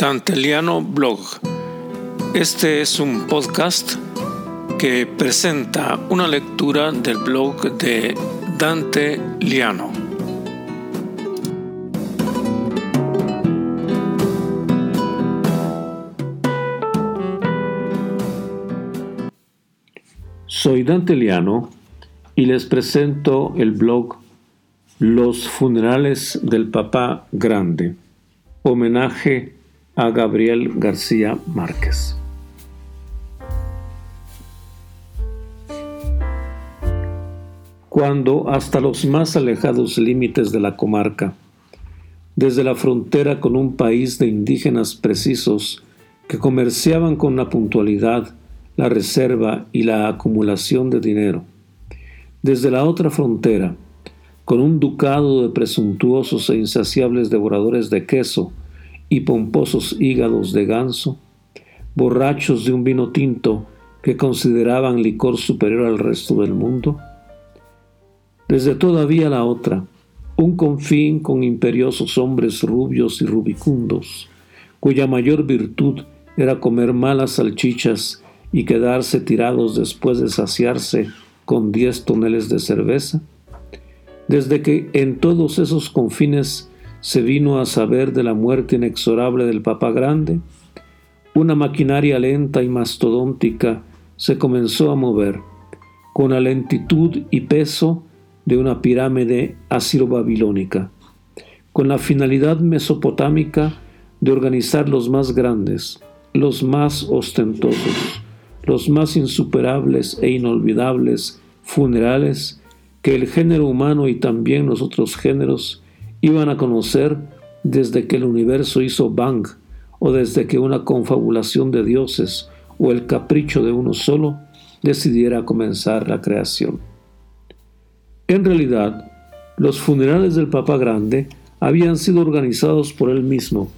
Danteliano Blog. Este es un podcast que presenta una lectura del blog de Dante Liano. Soy Dante Liano y les presento el blog Los funerales del papá grande. Homenaje a Gabriel García Márquez. Cuando hasta los más alejados límites de la comarca, desde la frontera con un país de indígenas precisos que comerciaban con la puntualidad, la reserva y la acumulación de dinero, desde la otra frontera, con un ducado de presuntuosos e insaciables devoradores de queso, y pomposos hígados de ganso, borrachos de un vino tinto que consideraban licor superior al resto del mundo? Desde todavía la otra, un confín con imperiosos hombres rubios y rubicundos, cuya mayor virtud era comer malas salchichas y quedarse tirados después de saciarse con diez toneles de cerveza? Desde que en todos esos confines se vino a saber de la muerte inexorable del Papa Grande, una maquinaria lenta y mastodóntica se comenzó a mover, con la lentitud y peso de una pirámide asiro-babilónica, con la finalidad mesopotámica de organizar los más grandes, los más ostentosos, los más insuperables e inolvidables funerales que el género humano y también los otros géneros iban a conocer desde que el universo hizo bang o desde que una confabulación de dioses o el capricho de uno solo decidiera comenzar la creación. En realidad, los funerales del Papa Grande habían sido organizados por él mismo,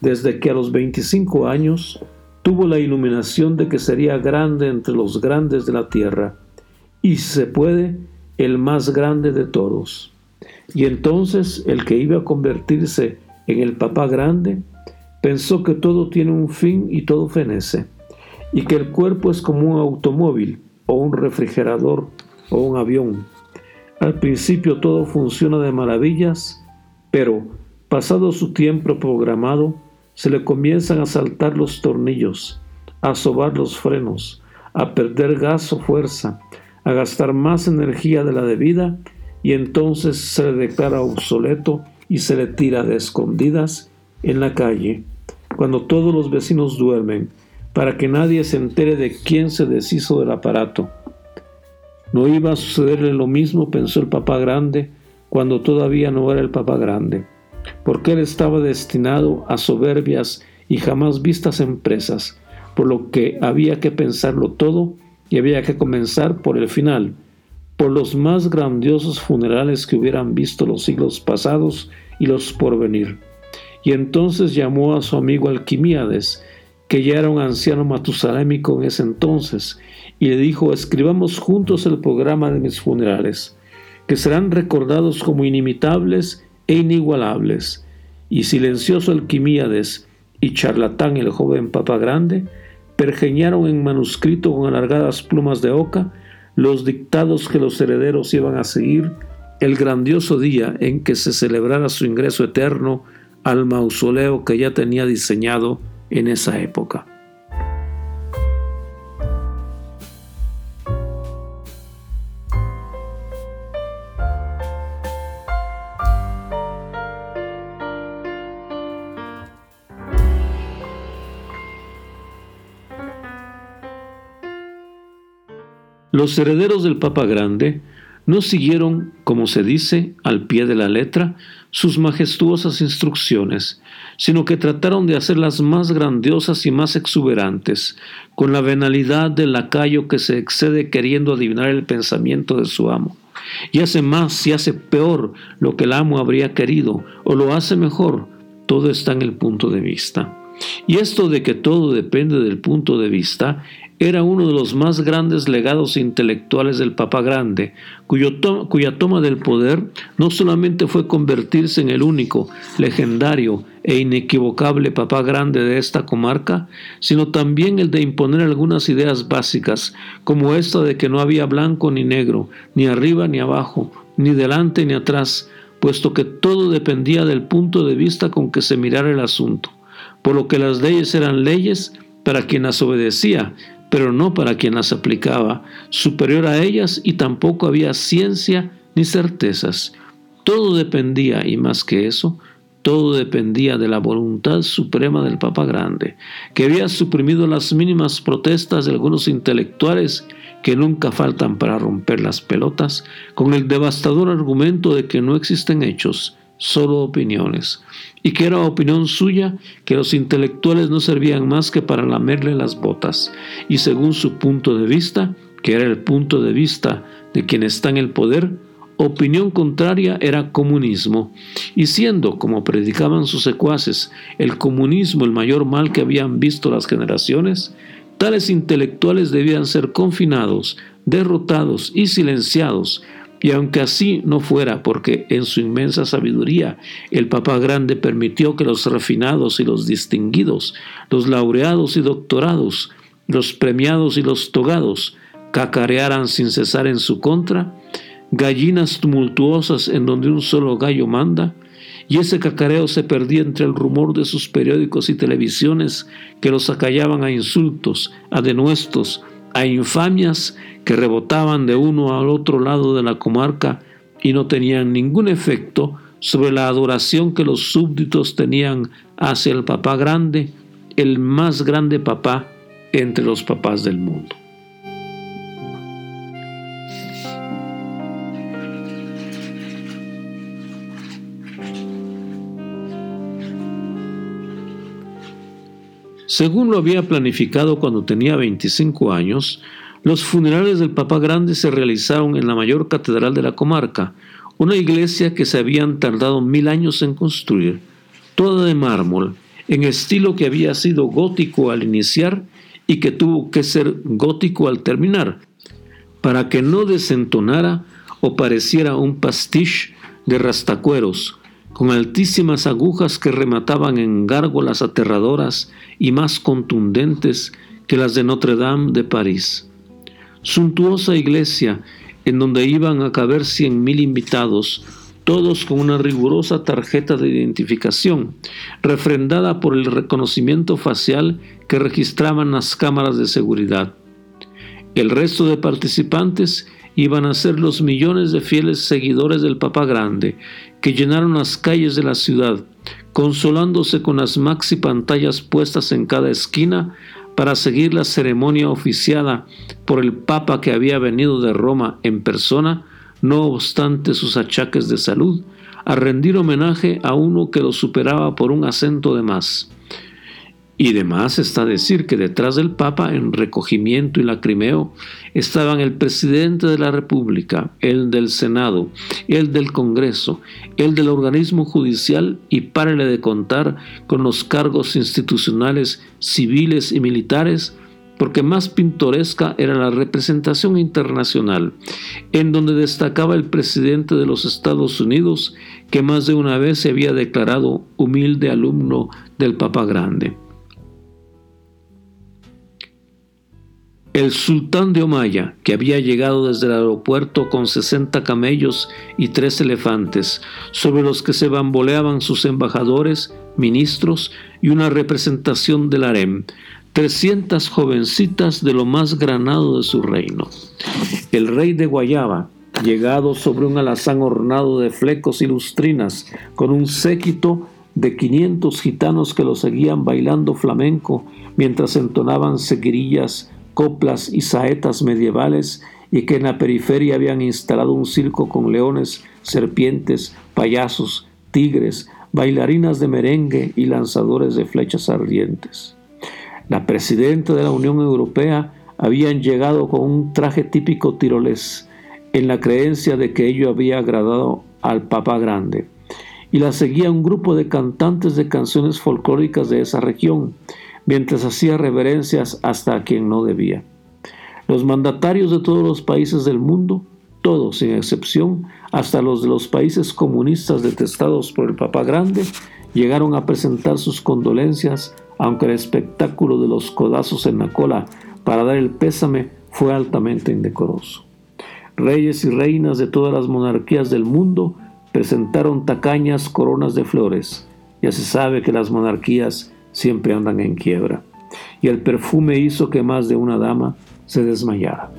desde que a los 25 años tuvo la iluminación de que sería grande entre los grandes de la tierra, y si se puede, el más grande de todos. Y entonces el que iba a convertirse en el papá grande pensó que todo tiene un fin y todo fenece, y que el cuerpo es como un automóvil o un refrigerador o un avión. Al principio todo funciona de maravillas, pero pasado su tiempo programado, se le comienzan a saltar los tornillos, a sobar los frenos, a perder gas o fuerza, a gastar más energía de la debida y entonces se le declara obsoleto y se le tira de escondidas en la calle, cuando todos los vecinos duermen, para que nadie se entere de quién se deshizo del aparato. No iba a sucederle lo mismo, pensó el papá grande, cuando todavía no era el papá grande, porque él estaba destinado a soberbias y jamás vistas empresas, por lo que había que pensarlo todo y había que comenzar por el final, por los más grandiosos funerales que hubieran visto los siglos pasados y los por venir. Y entonces llamó a su amigo Alquimíades, que ya era un anciano matusalémico en ese entonces, y le dijo, escribamos juntos el programa de mis funerales, que serán recordados como inimitables e inigualables. Y silencioso Alquimíades y charlatán el joven Papa Grande, pergeñaron en manuscrito con alargadas plumas de oca los dictados que los herederos iban a seguir el grandioso día en que se celebrara su ingreso eterno al mausoleo que ya tenía diseñado en esa época. Los herederos del Papa Grande no siguieron, como se dice, al pie de la letra, sus majestuosas instrucciones, sino que trataron de hacerlas más grandiosas y más exuberantes, con la venalidad del lacayo que se excede queriendo adivinar el pensamiento de su amo. Y hace más y hace peor lo que el amo habría querido, o lo hace mejor, todo está en el punto de vista. Y esto de que todo depende del punto de vista era uno de los más grandes legados intelectuales del Papa Grande, cuya toma del poder no solamente fue convertirse en el único, legendario e inequivocable Papa Grande de esta comarca, sino también el de imponer algunas ideas básicas, como esta de que no había blanco ni negro, ni arriba ni abajo, ni delante ni atrás, puesto que todo dependía del punto de vista con que se mirara el asunto, por lo que las leyes eran leyes para quien las obedecía, pero no para quien las aplicaba, superior a ellas y tampoco había ciencia ni certezas. Todo dependía, y más que eso, todo dependía de la voluntad suprema del Papa Grande, que había suprimido las mínimas protestas de algunos intelectuales que nunca faltan para romper las pelotas, con el devastador argumento de que no existen hechos, solo opiniones, y que era opinión suya que los intelectuales no servían más que para lamerle las botas, y según su punto de vista, que era el punto de vista de quien está en el poder, opinión contraria era comunismo, y siendo, como predicaban sus secuaces, el comunismo el mayor mal que habían visto las generaciones, tales intelectuales debían ser confinados, derrotados y silenciados y aunque así no fuera, porque en su inmensa sabiduría el Papa Grande permitió que los refinados y los distinguidos, los laureados y doctorados, los premiados y los togados, cacarearan sin cesar en su contra, gallinas tumultuosas en donde un solo gallo manda, y ese cacareo se perdía entre el rumor de sus periódicos y televisiones que los acallaban a insultos, a denuestos, a infamias que rebotaban de uno al otro lado de la comarca y no tenían ningún efecto sobre la adoración que los súbditos tenían hacia el papá grande, el más grande papá entre los papás del mundo. Según lo había planificado cuando tenía 25 años, los funerales del Papa Grande se realizaron en la mayor catedral de la comarca, una iglesia que se habían tardado mil años en construir, toda de mármol, en estilo que había sido gótico al iniciar y que tuvo que ser gótico al terminar, para que no desentonara o pareciera un pastiche de rastacueros, con altísimas agujas que remataban en gárgolas aterradoras y más contundentes que las de Notre Dame de París suntuosa iglesia en donde iban a caber cien mil invitados, todos con una rigurosa tarjeta de identificación, refrendada por el reconocimiento facial que registraban las cámaras de seguridad. El resto de participantes iban a ser los millones de fieles seguidores del Papa Grande, que llenaron las calles de la ciudad, consolándose con las maxi pantallas puestas en cada esquina para seguir la ceremonia oficiada por el Papa que había venido de Roma en persona, no obstante sus achaques de salud, a rendir homenaje a uno que lo superaba por un acento de más. Y demás está decir que detrás del Papa, en recogimiento y lacrimeo, estaban el presidente de la República, el del Senado, el del Congreso, el del organismo judicial y párele de contar con los cargos institucionales civiles y militares, porque más pintoresca era la representación internacional, en donde destacaba el presidente de los Estados Unidos, que más de una vez se había declarado humilde alumno del Papa Grande. El sultán de Omaya, que había llegado desde el aeropuerto con 60 camellos y tres elefantes, sobre los que se bamboleaban sus embajadores, ministros y una representación del harem, 300 jovencitas de lo más granado de su reino. El rey de Guayaba, llegado sobre un alazán ornado de flecos y lustrinas, con un séquito de 500 gitanos que lo seguían bailando flamenco mientras entonaban seguirillas coplas y saetas medievales y que en la periferia habían instalado un circo con leones, serpientes, payasos, tigres, bailarinas de merengue y lanzadores de flechas ardientes. La presidenta de la Unión Europea habían llegado con un traje típico tirolés, en la creencia de que ello había agradado al Papa Grande, y la seguía un grupo de cantantes de canciones folclóricas de esa región, mientras hacía reverencias hasta a quien no debía. Los mandatarios de todos los países del mundo, todos sin excepción, hasta los de los países comunistas detestados por el Papa Grande, llegaron a presentar sus condolencias, aunque el espectáculo de los codazos en la cola para dar el pésame fue altamente indecoroso. Reyes y reinas de todas las monarquías del mundo presentaron tacañas coronas de flores. Ya se sabe que las monarquías siempre andan en quiebra. Y el perfume hizo que más de una dama se desmayara.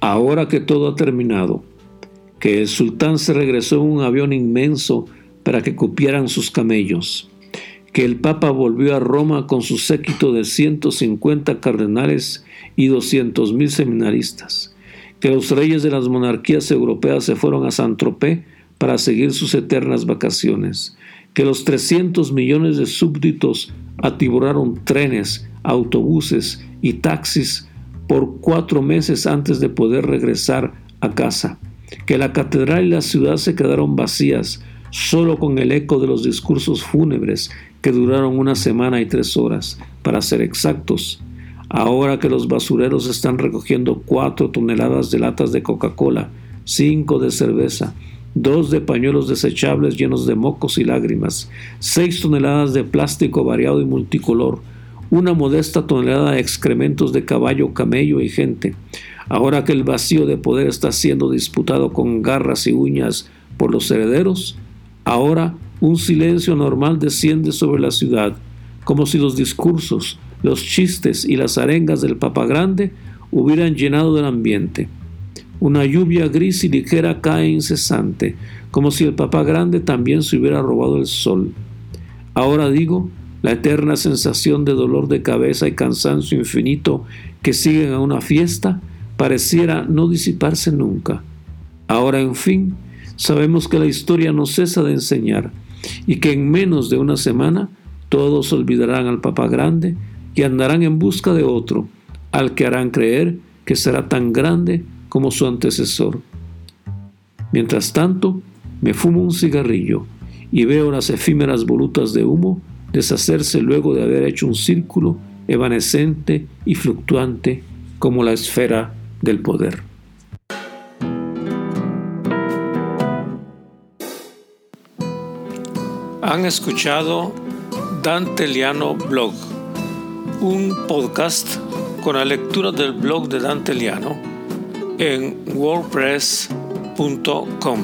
Ahora que todo ha terminado, que el sultán se regresó en un avión inmenso para que cupieran sus camellos, que el Papa volvió a Roma con su séquito de 150 cardenales y 200.000 seminaristas, que los reyes de las monarquías europeas se fueron a Saint-Tropez para seguir sus eternas vacaciones, que los 300 millones de súbditos atiborraron trenes, autobuses y taxis por cuatro meses antes de poder regresar a casa, que la catedral y la ciudad se quedaron vacías, solo con el eco de los discursos fúnebres duraron una semana y tres horas, para ser exactos. Ahora que los basureros están recogiendo cuatro toneladas de latas de Coca-Cola, cinco de cerveza, dos de pañuelos desechables llenos de mocos y lágrimas, seis toneladas de plástico variado y multicolor, una modesta tonelada de excrementos de caballo, camello y gente. Ahora que el vacío de poder está siendo disputado con garras y uñas por los herederos, ahora un silencio normal desciende sobre la ciudad, como si los discursos, los chistes y las arengas del Papa Grande hubieran llenado del ambiente. Una lluvia gris y ligera cae incesante, como si el Papa Grande también se hubiera robado el sol. Ahora digo, la eterna sensación de dolor de cabeza y cansancio infinito que siguen a una fiesta pareciera no disiparse nunca. Ahora, en fin, sabemos que la historia no cesa de enseñar y que en menos de una semana todos olvidarán al Papa Grande y andarán en busca de otro, al que harán creer que será tan grande como su antecesor. Mientras tanto, me fumo un cigarrillo y veo las efímeras volutas de humo deshacerse luego de haber hecho un círculo evanescente y fluctuante como la esfera del poder. Han escuchado Dante Liano Blog, un podcast con la lectura del blog de Dante Liano en wordpress.com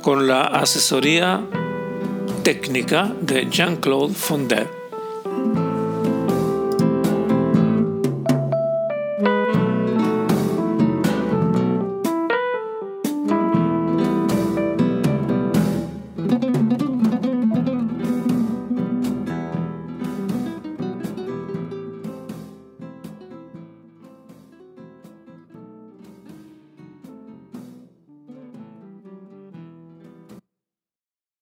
con la asesoría técnica de Jean-Claude Fondet.